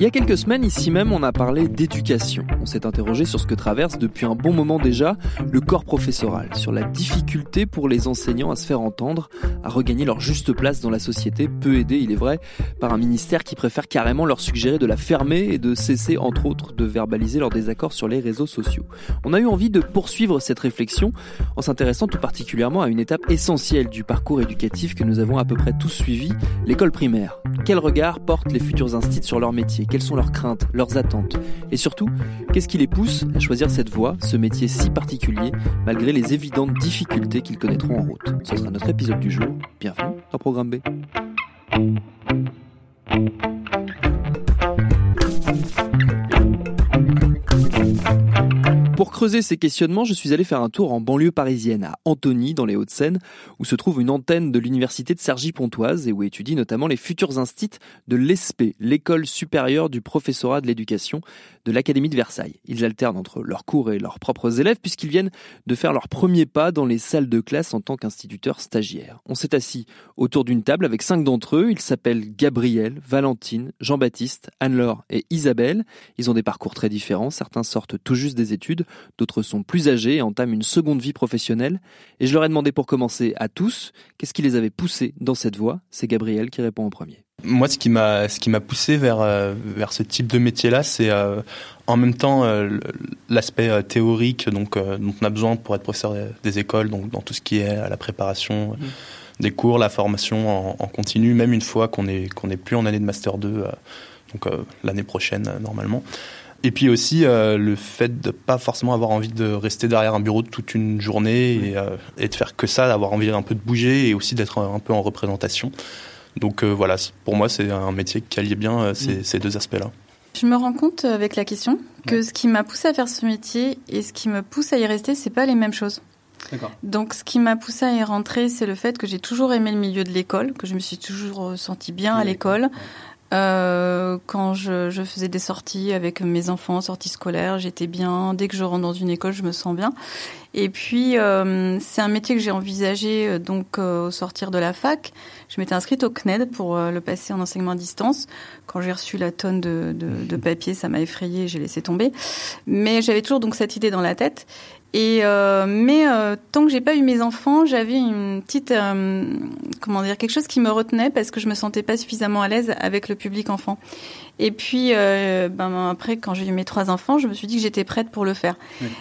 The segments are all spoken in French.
Il y a quelques semaines, ici même, on a parlé d'éducation. On s'est interrogé sur ce que traverse depuis un bon moment déjà le corps professoral, sur la difficulté pour les enseignants à se faire entendre, à regagner leur juste place dans la société, peu aidés, il est vrai, par un ministère qui préfère carrément leur suggérer de la fermer et de cesser, entre autres, de verbaliser leurs désaccords sur les réseaux sociaux. On a eu envie de poursuivre cette réflexion en s'intéressant tout particulièrement à une étape essentielle du parcours éducatif que nous avons à peu près tous suivi, l'école primaire. Quel regard portent les futurs instituts sur leur métier? Quelles sont leurs craintes, leurs attentes Et surtout, qu'est-ce qui les pousse à choisir cette voie, ce métier si particulier, malgré les évidentes difficultés qu'ils connaîtront en route? Ce sera notre épisode du jour. Bienvenue dans Programme B. Pour creuser ces questionnements, je suis allé faire un tour en banlieue parisienne, à Antony, dans les Hauts-de-Seine, où se trouve une antenne de l'université de Cergy-Pontoise et où étudient notamment les futurs instits de l'ESPE, l'école supérieure du professorat de l'éducation de l'Académie de Versailles. Ils alternent entre leurs cours et leurs propres élèves puisqu'ils viennent de faire leurs premiers pas dans les salles de classe en tant qu'instituteurs stagiaires. On s'est assis autour d'une table avec cinq d'entre eux. Ils s'appellent Gabriel, Valentine, Jean-Baptiste, Anne-Laure et Isabelle. Ils ont des parcours très différents. Certains sortent tout juste des études, d'autres sont plus âgés et entament une seconde vie professionnelle. Et je leur ai demandé pour commencer à tous, qu'est-ce qui les avait poussés dans cette voie? C'est Gabriel qui répond en premier. Moi, ce qui m'a ce qui m'a poussé vers euh, vers ce type de métier-là, c'est euh, en même temps euh, l'aspect théorique donc dont on a besoin pour être professeur des écoles, donc dans tout ce qui est la préparation mmh. des cours, la formation en, continu, même une fois qu'on est qu'on est plus en année de master 2, donc l'année prochaine normalement. Et puis aussi le fait de pas forcément avoir envie de rester derrière un bureau toute une journée et, et de faire que ça, d'avoir envie un peu de bouger et aussi d'être un peu en représentation. Donc euh, voilà, pour moi, c'est un métier qui allie bien euh, ces, deux aspects-là. Je me rends compte euh, avec la question que ce qui m'a poussé à faire ce métier et ce qui me pousse à y rester, c'est pas les mêmes choses. Donc, ce qui m'a poussé à y rentrer, c'est le fait que j'ai toujours aimé le milieu de l'école, que je me suis toujours sentie bien à l'école. Euh, quand je, je, faisais des sorties avec mes enfants, sorties scolaires, j'étais bien. Dès que je rentre dans une école, je me sens bien. Et puis, euh, c'est un métier que j'ai envisagé euh, donc euh, au sortir de la fac. Je m'étais inscrite au CNED pour euh, le passer en enseignement à distance. Quand j'ai reçu la tonne de, de, de papier, ça m'a effrayé, j'ai laissé tomber. Mais j'avais toujours donc cette idée dans la tête. Et euh, mais euh, tant que j'ai pas eu mes enfants, j'avais une petite euh, comment dire quelque chose qui me retenait parce que je me sentais pas suffisamment à l'aise avec le public enfant. Et puis ben après quand j'ai eu mes trois enfants, je me suis dit que j'étais prête pour le faire.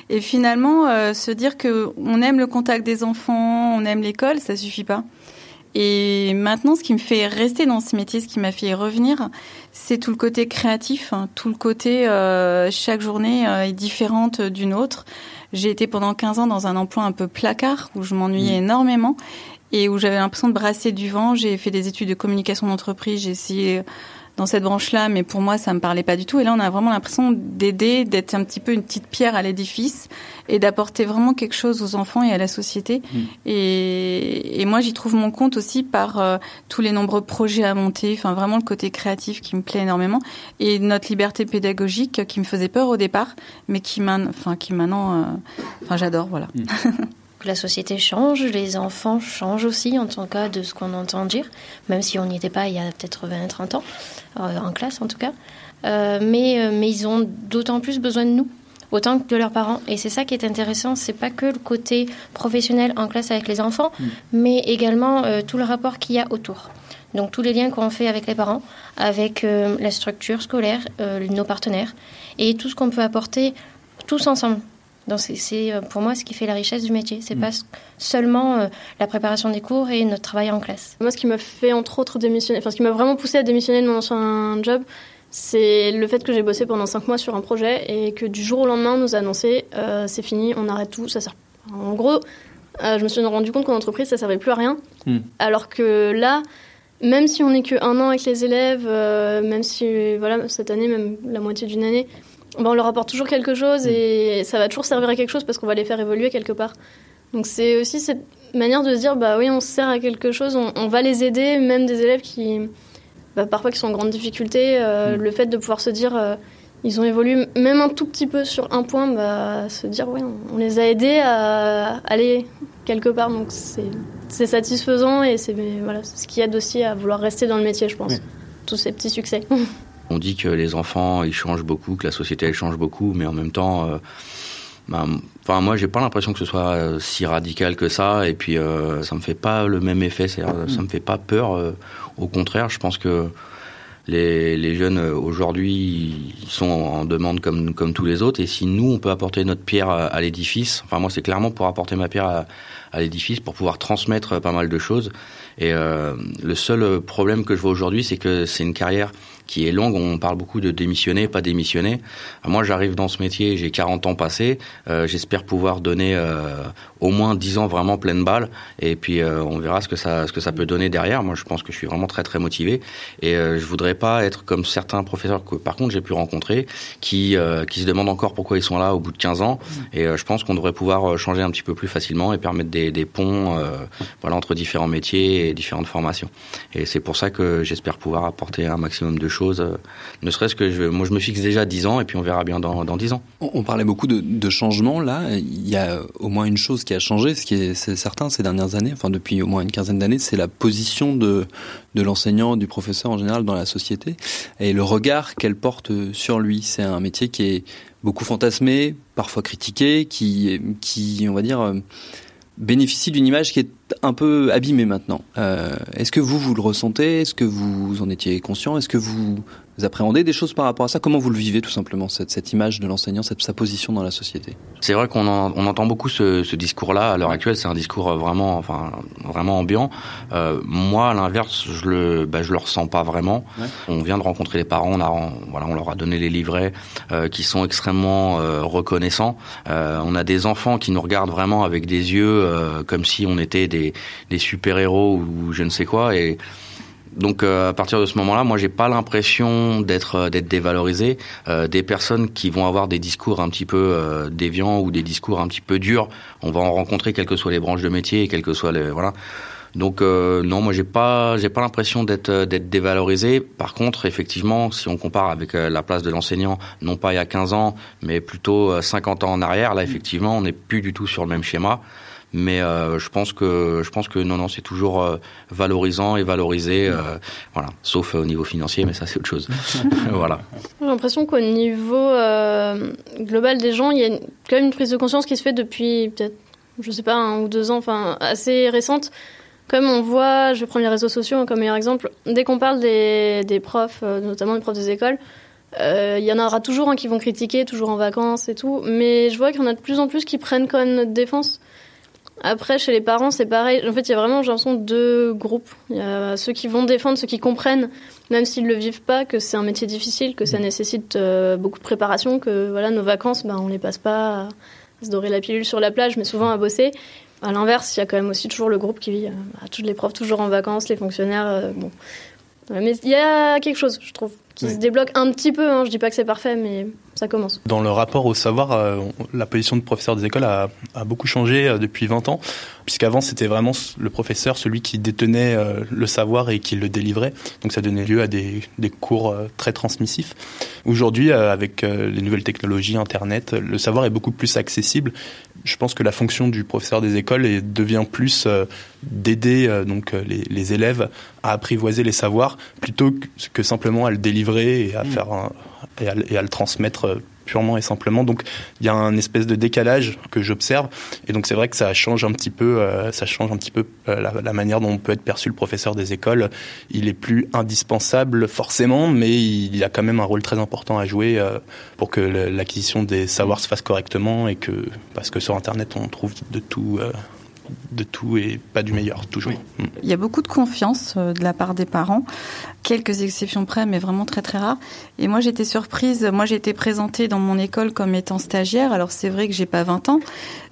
Et finalement se dire que on aime le contact des enfants, on aime l'école, ça suffit pas. Et maintenant, ce qui me fait rester dans ce métier, ce qui m'a fait revenir, c'est tout le côté créatif, hein, tout le côté chaque journée est différente d'une autre. J'ai été pendant 15 ans dans un emploi un peu placard où je m'ennuyais mmh. énormément et où j'avais l'impression de brasser du vent. J'ai fait des études de communication d'entreprise, j'ai essayé dans cette branche-là, mais pour moi, ça me parlait pas du tout. Et là, on a vraiment l'impression d'aider, d'être un petit peu une petite pierre à l'édifice et d'apporter vraiment quelque chose aux enfants et à la société. Mm. Et, et, moi, j'y trouve mon compte aussi par euh, tous les nombreux projets à monter, enfin vraiment le côté créatif qui me plaît énormément et notre liberté pédagogique qui me faisait peur au départ, mais qui, enfin, qui maintenant, euh, enfin, j'adore, voilà. Mm. La société change, les enfants changent aussi en tant cas de ce qu'on entend dire, même si on n'y était pas il y a peut-être 20-30 ans, euh, en classe en tout cas. Euh, mais, euh, mais ils ont d'autant plus besoin de nous, autant que de leurs parents. Et c'est ça qui est intéressant, c'est pas que le côté professionnel en classe avec les enfants, mm. mais également tout le rapport qu'il y a autour. Donc tous les liens qu'on fait avec les parents, avec la structure scolaire, nos partenaires, et tout ce qu'on peut apporter tous ensemble c'est euh, pour moi ce qui fait la richesse du métier. C'est mm. pas seulement euh, la préparation des cours et notre travail en classe. Moi, ce qui m'a fait entre autres démissionner, enfin ce qui m'a vraiment poussé à démissionner de mon ancien job, c'est le fait que j'ai bossé pendant 5 mois sur un projet et que du jour au lendemain, on nous a annoncé c'est fini, on arrête tout, ça sert. En gros, je me suis rendu compte qu'en entreprise, ça servait plus à rien. Hmm. Alors que là, même si on n'est que un an avec les élèves, même si voilà cette année, même la moitié d'une année, ben, on leur apporte toujours quelque chose hmm. et ça va toujours servir à quelque chose parce qu'on va les faire évoluer quelque part. Donc c'est aussi cette manière de se dire bah oui on sert à quelque chose, on, va les aider, même des élèves qui bah, parfois qui sont en grande difficulté, euh, mm. le fait de pouvoir se dire euh, ils ont évolué même un tout petit peu sur un point, bah, se dire oui on, les a aidés à aller quelque part donc c'est satisfaisant et c'est voilà ce qui aide aussi à vouloir rester dans le métier je pense tous ces petits succès. On dit que les enfants ils changent beaucoup, que la société elle change beaucoup, mais en même temps euh, enfin moi j'ai pas l'impression que ce soit euh, si radical que ça et puis euh, ça me fait pas le même effet ça me fait pas peur euh, au contraire je pense que les, jeunes aujourd'hui sont en demande comme tous les autres et si nous on peut apporter notre pierre à, l'édifice enfin moi c'est clairement pour apporter ma pierre à l'édifice pour pouvoir transmettre pas mal de choses et le seul problème que je vois aujourd'hui c'est que c'est une carrière qui est longue. On parle beaucoup de démissionner, pas démissionner. Moi, j'arrive dans ce métier, j'ai 40 ans passés. Euh, J'espère pouvoir donner euh, au moins 10 ans vraiment pleine balle. Et puis, euh, on verra ce que ça, ce que ça peut donner derrière. Moi, je pense que je suis vraiment très, très motivé. Et euh, je voudrais pas être comme certains professeurs que, par contre, j'ai pu rencontrer, qui, euh, qui se demandent encore pourquoi ils sont là au bout de 15 ans. Et je pense qu'on devrait pouvoir changer un petit peu plus facilement et permettre des, des ponts, voilà, entre différents métiers différentes formations. Et c'est pour ça que j'espère pouvoir apporter un maximum de choses euh, ne serait-ce que je, moi je me fixe déjà 10 ans et puis on verra bien dans, dans 10 ans. On, parlait beaucoup de, de changements là. Il y a au moins une chose qui a changé, ce qui est, certain ces dernières années, enfin depuis au moins une quinzaine d'années, c'est la position de, de l'enseignant, du professeur en général dans la société et le regard qu'elle porte sur lui. C'est un métier qui est beaucoup fantasmé, parfois critiqué, qui, qui on va dire, euh, bénéficie d'une image qui est un peu abîmée maintenant. Euh, est-ce que vous, vous le ressentez? Est-ce que vous en étiez conscient? Est-ce que vous vous appréhendez des choses par rapport à ça? Comment vous le vivez tout simplement, cette, cette image de l'enseignant, cette, sa position dans la société? C'est vrai qu'on on entend beaucoup ce, ce discours-là à l'heure actuelle. C'est un discours vraiment, enfin, vraiment ambiant. Euh, moi, à l'inverse, je le, bah, je le ressens pas vraiment. On vient de rencontrer les parents, on a, voilà, on leur a donné les livrets euh, qui sont extrêmement euh, reconnaissants. Euh, on a des enfants qui nous regardent vraiment avec des yeux euh, comme si on était des, des super héros ou je ne sais quoi et donc euh, à partir de ce moment-là, moi j'ai pas l'impression d'être euh, d'être dévalorisé. Euh, des personnes qui vont avoir des discours un petit peu déviants ou des discours un petit peu durs, on va en rencontrer quelles que soient les branches de métier, quelles que soient les voilà. Donc non, moi j'ai pas j'ai pas l'impression d'être d'être dévalorisé. Par contre, effectivement, si on compare avec la place de l'enseignant, non pas il y a 15 ans, mais plutôt 50 ans en arrière, là effectivement, on n'est plus du tout sur le même schéma. Mais euh, je pense que je pense que non non c'est toujours euh, valorisant et valorisé euh, voilà sauf au niveau financier mais ça c'est autre chose voilà. J'ai l'impression qu'au niveau global des gens il y a quand même une prise de conscience qui se fait depuis peut-être je sais pas un ou deux ans enfin assez récente. Comme on voit, je vais prendre les réseaux sociaux comme meilleur exemple, dès qu'on parle des, des profs, notamment des profs des écoles, il y en aura toujours un qui vont critiquer, toujours en vacances et tout, mais je vois qu'il y en a de plus en plus qui prennent quand même notre défense. Après, chez les parents, c'est pareil. En fait, il y a vraiment, j'ai l'impression, deux groupes. Il y a ceux qui vont défendre, ceux qui comprennent, même s'ils ne le vivent pas, que c'est un métier difficile, que ça mm. nécessite euh, beaucoup de préparation, que voilà, nos vacances, ben, on les passe pas à se dorer la pilule sur la plage, mais souvent à bosser. À l'inverse, il y a quand même aussi toujours le groupe qui vit, euh, bah, toutes les profs toujours en vacances, les fonctionnaires. Euh, bon. Mais il y a quelque chose, je trouve, qui se débloque un petit peu. Hein. Je dis pas que c'est parfait, mais ça commence. Dans le rapport au savoir, euh, la position de professeur des écoles a, a beaucoup changé euh, depuis 20 ans, puisqu'avant c'était vraiment le professeur, celui qui détenait euh, le savoir et qui le délivrait. Donc ça donnait lieu à des, des cours très transmissifs. Aujourd'hui, avec les nouvelles technologies, Internet, le savoir est beaucoup plus accessible. Je pense que la fonction du professeur des écoles devient plus d'aider donc les, les, élèves à apprivoiser les savoirs plutôt que simplement à le délivrer et à mm. faire un, et à, le transmettre euh, purement et simplement. Donc il y a un espèce de décalage que j'observe et donc c'est vrai que ça change un petit peu, euh, ça change un petit peu euh, la, manière dont on peut être perçu le professeur des écoles. Il est plus indispensable forcément, mais il a quand même un rôle très important à jouer pour que l'acquisition des savoirs se fasse correctement et que parce que sur internet on trouve de tout de tout et pas du meilleur toujours. Mm. Il y a beaucoup de confiance euh, de la part des parents, quelques exceptions près, mais vraiment très très rares. Et moi j'étais surprise, moi j'ai été présentée dans mon école comme étant stagiaire. Alors c'est vrai que j'ai pas 20 ans,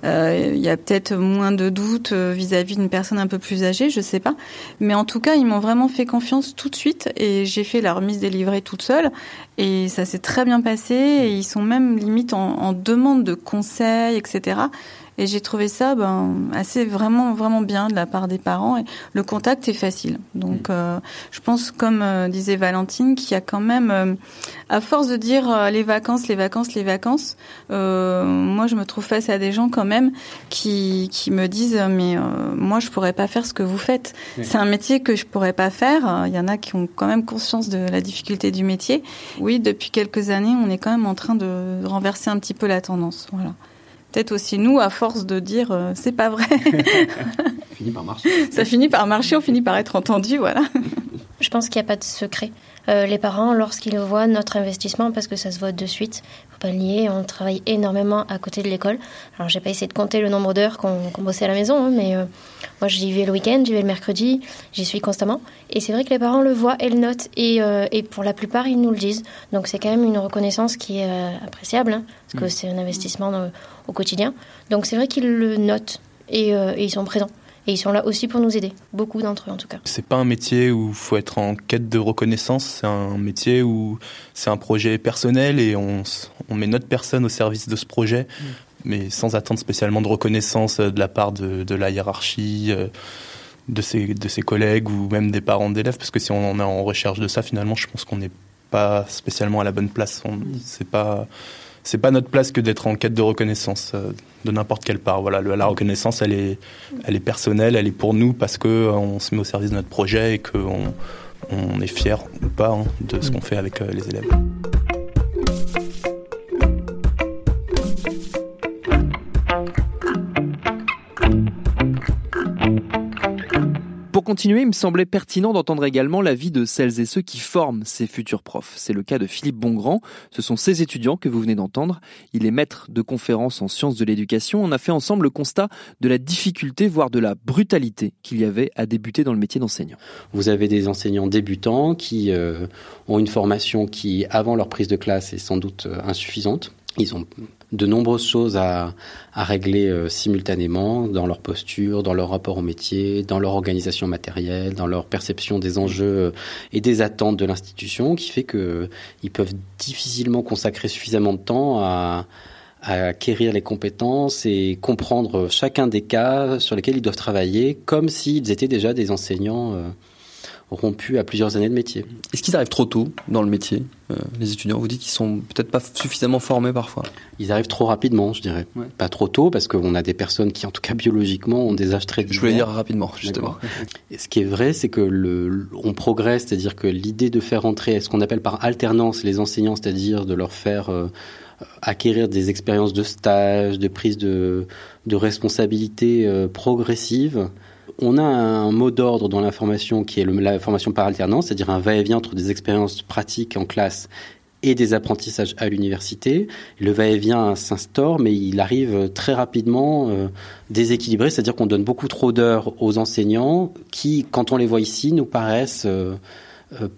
euh, il y a peut-être moins de doutes euh, vis-à-vis d'une personne un peu plus âgée, je sais pas. Mais en tout cas ils m'ont vraiment fait confiance tout de suite et j'ai fait la remise des livrets toute seule et ça s'est très bien passé. Et ils sont même limite en, en demande de conseils, etc. Et j'ai trouvé ça ben, assez vraiment vraiment bien de la part des parents. Et le contact est facile. Donc, mm. euh, je pense, comme euh, disait Valentine, qu'il y a quand même, euh, à force de dire les vacances, les vacances, les vacances, moi, je me trouve face à des gens quand même qui qui me disent mais moi, je pourrais pas faire ce que vous faites. C'est un métier que je pourrais pas faire. Il y en a qui ont quand même conscience de la difficulté du métier. Oui, depuis quelques années, on est quand même en train de renverser un petit peu la tendance. Voilà peut-être aussi nous, à force de dire euh, c'est pas vrai. ça finit par marcher. Ça finit par marcher, on finit par être entendu, voilà. Je pense qu'il n'y a pas de secret. Euh, les parents, lorsqu'ils voient notre investissement, parce que ça se voit de suite, on travaille énormément à côté de l'école. Alors, j'ai pas essayé de compter le nombre d'heures qu'on bossait à la maison, hein, mais euh, moi, j'y vais le week-end, j'y vais le mercredi, j'y suis constamment. Et c'est vrai que les parents le voient et le notent, et, et pour la plupart, ils nous le disent. Donc, c'est quand même une reconnaissance qui est appréciable, hein, parce que mm. c'est un investissement dans, au quotidien. Donc c'est vrai qu'ils le notent et, euh, et, ils sont présents. Et ils sont là aussi pour nous aider, beaucoup d'entre eux en tout cas. C'est pas un métier où il faut être en quête de reconnaissance, c'est un métier où c'est un projet personnel et on, on, met notre personne au service de ce projet, mm. mais sans attendre spécialement de reconnaissance euh, de la part de, de la hiérarchie, euh, de ses, de ses collègues ou même des parents d'élèves, parce que si on en est en recherche de ça, finalement, je pense qu'on n'est pas spécialement à la bonne place. Mm. C'est pas c'est pas notre place que d'être en quête de reconnaissance euh, de n'importe quelle part. Voilà, la reconnaissance, elle est, elle est personnelle, elle est pour nous parce que euh, on se met au service de notre projet et qu'on on est fier ou pas hein, de ce qu'on fait avec euh, les élèves. Continuer, il me semblait pertinent d'entendre également l'avis de celles et ceux qui forment ces futurs profs. C'est le cas de Philippe Bongrand. Ce sont ces étudiants que vous venez d'entendre. Il est maître de conférences en sciences de l'éducation. On a fait ensemble le constat de la difficulté, voire de la brutalité qu'il y avait à débuter dans le métier d'enseignant. Vous avez des enseignants débutants qui euh, ont une formation qui, avant leur prise de classe, est sans doute euh, insuffisante. Ils ont de nombreuses choses à, régler euh, simultanément dans leur posture, dans leur rapport au métier, dans leur organisation matérielle, dans leur perception des enjeux euh, et des attentes de l'institution, qui fait que euh, ils peuvent difficilement consacrer suffisamment de temps à acquérir les compétences et comprendre chacun des cas sur lesquels ils doivent travailler, comme s'ils étaient déjà des enseignants rompus à plusieurs années de métier. Est-ce qu'ils arrivent trop tôt dans le métier euh, Les étudiants, vous dites qu'ils sont peut-être pas suffisamment formés parfois Ils arrivent trop rapidement, je dirais. Pas trop tôt, parce qu'on a des personnes qui, en tout cas biologiquement, ont des âges très Je voulais dire rapidement, justement. Et ce qui est vrai, c'est que le, on progresse, c'est-à-dire que l'idée de faire entrer ce qu'on appelle par alternance les enseignants, c'est-à-dire de leur faire... Euh, acquérir des expériences de stage, de prise de, de responsabilité euh, progressive, on a un mot d'ordre dans la formation qui est la formation par alternance, c'est-à-dire un va-et-vient entre des expériences pratiques en classe et des apprentissages à l'université. Le va-et-vient s'instaure, mais il arrive très rapidement euh, déséquilibré, c'est-à-dire qu'on donne beaucoup trop d'heures aux enseignants qui, quand on les voit ici, nous paraissent euh,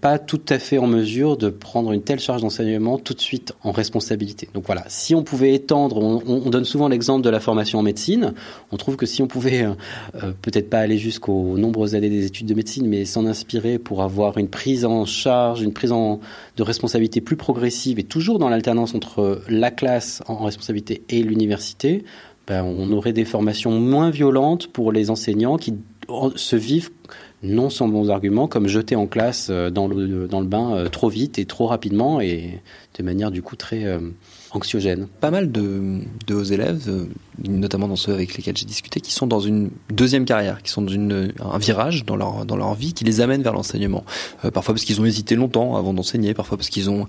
pas tout à fait en mesure de prendre une telle charge d'enseignement tout de suite en responsabilité. Donc voilà, si on pouvait étendre, on, donne souvent l'exemple de la formation en médecine, on trouve que si on pouvait euh, euh, peut-être pas aller jusqu'aux nombreuses années des études de médecine, mais s'en inspirer pour avoir une prise en charge, une prise de responsabilité plus progressive et toujours dans l'alternance entre la classe en responsabilité et l'université, ben, on aurait des formations moins violentes pour les enseignants qui se vivent non sans bons arguments, comme jeter en classe euh, dans le, dans le bain euh, trop vite et trop rapidement et de manière du coup très euh, anxiogène. Pas mal de, de hauts élèves, notamment dans ceux avec lesquels j'ai discuté, qui sont dans une deuxième carrière, qui sont dans une, un virage dans leur, dans leur vie qui les amène vers l'enseignement. parfois parce qu'ils ont hésité longtemps avant d'enseigner, parfois parce qu'ils ont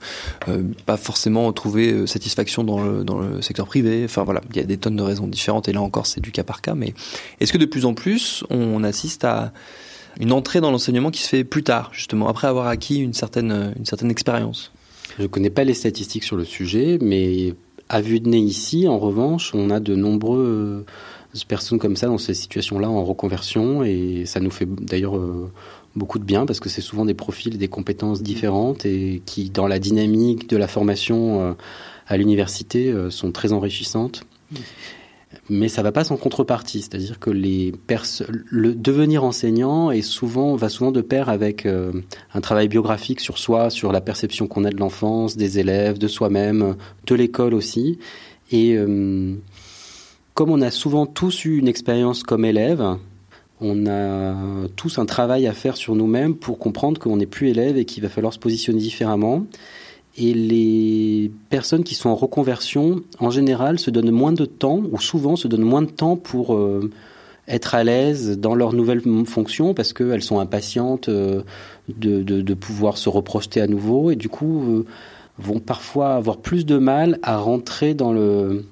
pas forcément trouvé satisfaction dans le, dans le secteur privé. Enfin voilà, il y a des tonnes de raisons différentes et là encore c'est du cas par cas. Mais est-ce que de plus en plus on assiste à une entrée dans l'enseignement qui se fait plus tard, justement, après avoir acquis une certaine, une certaine expérience Je ne connais pas les statistiques sur le sujet, mais à vue de nez ici, en revanche, on a de nombreux personnes comme ça dans ces situations-là en reconversion et ça nous fait d'ailleurs beaucoup de bien parce que c'est souvent des profils et des compétences différentes et qui, dans la dynamique de la formation euh, à l'université, euh, sont très enrichissantes. Mais ça va pas sans contrepartie, c'est-à-dire que les le devenir enseignant est souvent va souvent de pair avec euh, un travail biographique sur soi, sur la perception qu'on a de l'enfance, des élèves, de soi-même, de l'école aussi. Et comme on a souvent tous eu une expérience comme élève, on a tous un travail à faire sur nous-mêmes pour comprendre qu'on n'est plus élève et qu'il va falloir se positionner différemment. Et les personnes qui sont en reconversion, en général, se donnent moins de temps, ou souvent se donnent moins de temps pour euh, être à l'aise dans leur nouvelle fonction, parce qu'elles sont impatientes euh, de, pouvoir se reprojeter à nouveau, et du coup euh, vont parfois avoir plus de mal à rentrer dans le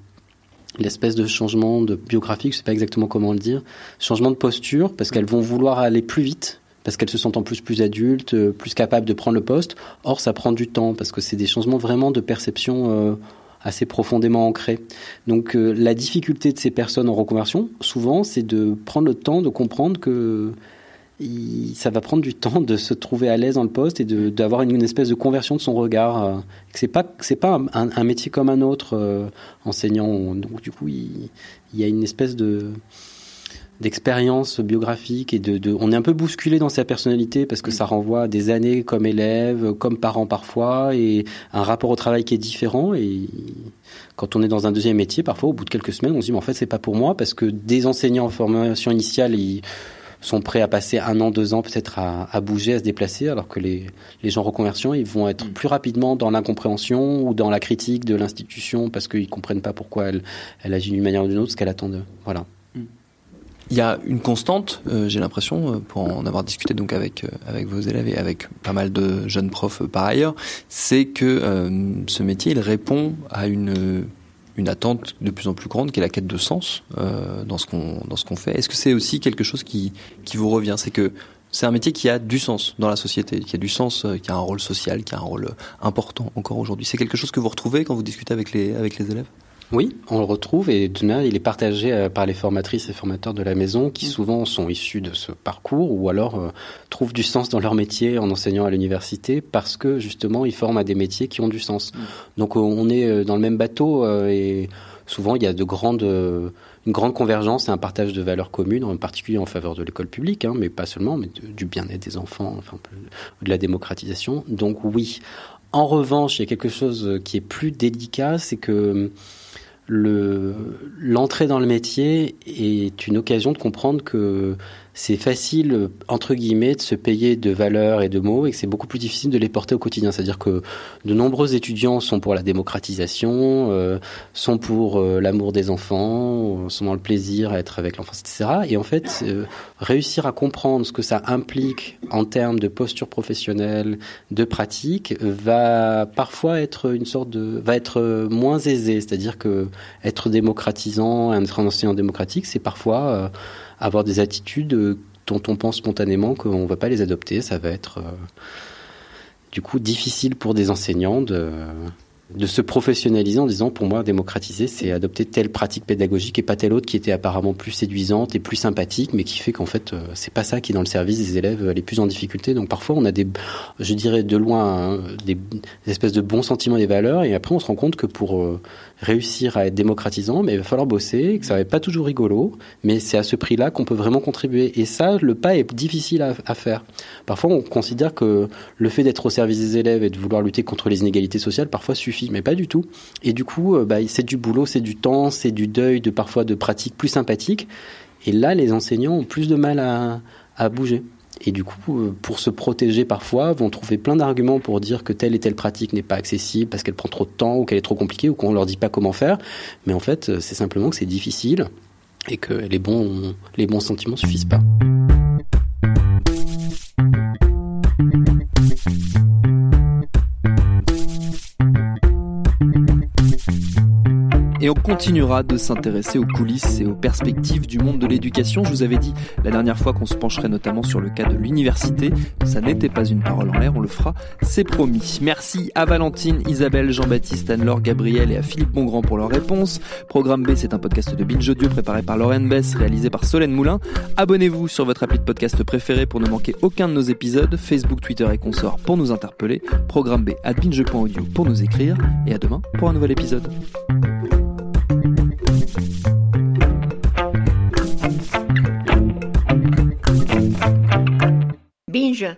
l'espèce de changement de biographique, je sais pas exactement comment le dire, changement de posture, parce qu'elles vont vouloir aller plus vite, parce qu'elles se sentent en plus plus adultes, euh, plus capables de prendre le poste. Or, ça prend du temps, parce que c'est des changements vraiment de perception euh, assez profondément ancrés. Donc, euh, la difficulté de ces personnes en reconversion, souvent, c'est de prendre le temps de comprendre que ça va prendre du temps de se trouver à l'aise dans le poste et d'avoir une, espèce de conversion de son regard. Euh, c'est pas pas un, métier comme un autre enseignant. Donc du coup, il, y a une espèce de d'expérience biographique et de, on est un peu bousculé dans sa personnalité parce que ça renvoie à des années comme élève, comme parent parfois et un rapport au travail qui est différent et quand on est dans un deuxième métier, parfois au bout de quelques semaines, on se dit mais en fait c'est pas pour moi parce que des enseignants en formation initiale, ils sont prêts à passer un an, deux ans peut-être à, bouger, à se déplacer, alors que les, les gens reconversion, ils vont être mm. plus rapidement dans l'incompréhension ou dans la critique de l'institution parce qu'ils comprennent pas pourquoi elle, elle agit d'une manière ou d'une autre, ce qu'elle attend d'eux. Voilà. Il y a une constante, euh, j'ai l'impression, euh, pour en avoir discuté donc avec euh, avec vos élèves et avec pas mal de jeunes profs par ailleurs, c'est que ce métier il répond à une une attente de plus en plus grande qui est la quête de sens dans ce qu'on dans fait. Est-ce que c'est aussi quelque chose qui qui vous revient? C'est que c'est un métier qui a du sens dans la société, qui a du sens, qui a un rôle social, qui a un rôle important encore aujourd'hui. C'est quelque chose que vous retrouvez quand vous discutez avec les avec les élèves? Oui, on le retrouve et il est partagé euh, par les formatrices et formateurs de la maison qui mm. souvent sont issus de ce parcours ou alors euh, trouvent du sens dans leur métier en enseignant à l'université parce que justement ils forment à des métiers qui ont du sens. Mm. Donc euh, on est dans le même bateau et souvent il y a de grandes une grande convergence et un partage de valeurs communes, en particulier en faveur de l'école publique, hein, mais pas seulement, mais du bien-être des enfants, enfin, de la démocratisation. Donc oui. En revanche, il y a quelque chose qui est plus délicat, c'est que l'entrée dans le métier est une occasion de comprendre que c'est facile, entre guillemets, de se payer de valeurs et de mots et que c'est beaucoup plus difficile de les porter au quotidien. C'est-à-dire que de nombreux étudiants sont pour la démocratisation, euh, sont pour euh, l'amour des enfants, sont dans le plaisir à être avec l'enfance, etc. Et en fait, euh, réussir à comprendre ce que ça implique en termes de posture professionnelle, de pratique, va parfois être une sorte de, va être moins aisé. C'est-à-dire que être démocratisant, être un enseignant démocratique, c'est parfois avoir des attitudes euh, dont on pense spontanément qu'on ne va pas les adopter. Ça va être euh, du coup difficile pour des enseignants de se professionnaliser en disant pour moi démocratiser c'est adopter telle pratique pédagogique et pas telle autre qui était apparemment plus séduisante et plus sympathique mais qui fait qu'en fait euh, c'est pas ça qui est dans le service des élèves les plus en difficulté donc parfois on a des je dirais de loin hein, des, espèces de bons sentiments des valeurs et après on se rend compte que pour réussir à être démocratisant mais il va falloir bosser que ça va être pas toujours rigolo mais c'est à ce prix là qu'on peut vraiment contribuer et ça le pas est difficile à, faire parfois on considère que le fait d'être au service des élèves et de vouloir lutter contre les inégalités sociales parfois suffit mais pas du tout. Et du coup, euh, bah, c'est du boulot, c'est du temps, c'est du deuil, de parfois de pratiques plus sympathiques. Et là, les enseignants ont plus de mal à bouger. Et du coup, euh, pour se protéger parfois, vont trouver plein d'arguments pour dire que telle et telle pratique n'est pas accessible parce qu'elle prend trop de temps ou qu'elle est trop compliquée ou qu'on leur dit pas comment faire. Mais en fait, euh, c'est simplement que c'est difficile et que les bons, les bons sentiments suffisent pas. Et on continuera de s'intéresser aux coulisses et aux perspectives du monde de l'éducation. Je vous avais dit la dernière fois qu'on se pencherait notamment sur le cas de l'université. Ça n'était pas une parole en l'air, on le fera, c'est promis. Merci à Valentine, Isabelle, Jean-Baptiste, Anne-Laure, Gabriel et à Philippe Bongrand pour leurs réponses. Programme B, c'est un podcast de Binge Audio préparé par Lauren Bess, réalisé par Solène Moulin. Abonnez-vous sur votre appli de podcast préféré pour ne manquer aucun de nos épisodes. Facebook, Twitter et consorts pour nous interpeller. Programme B à binge.audio pour nous écrire. Et à demain pour un nouvel épisode. Binge.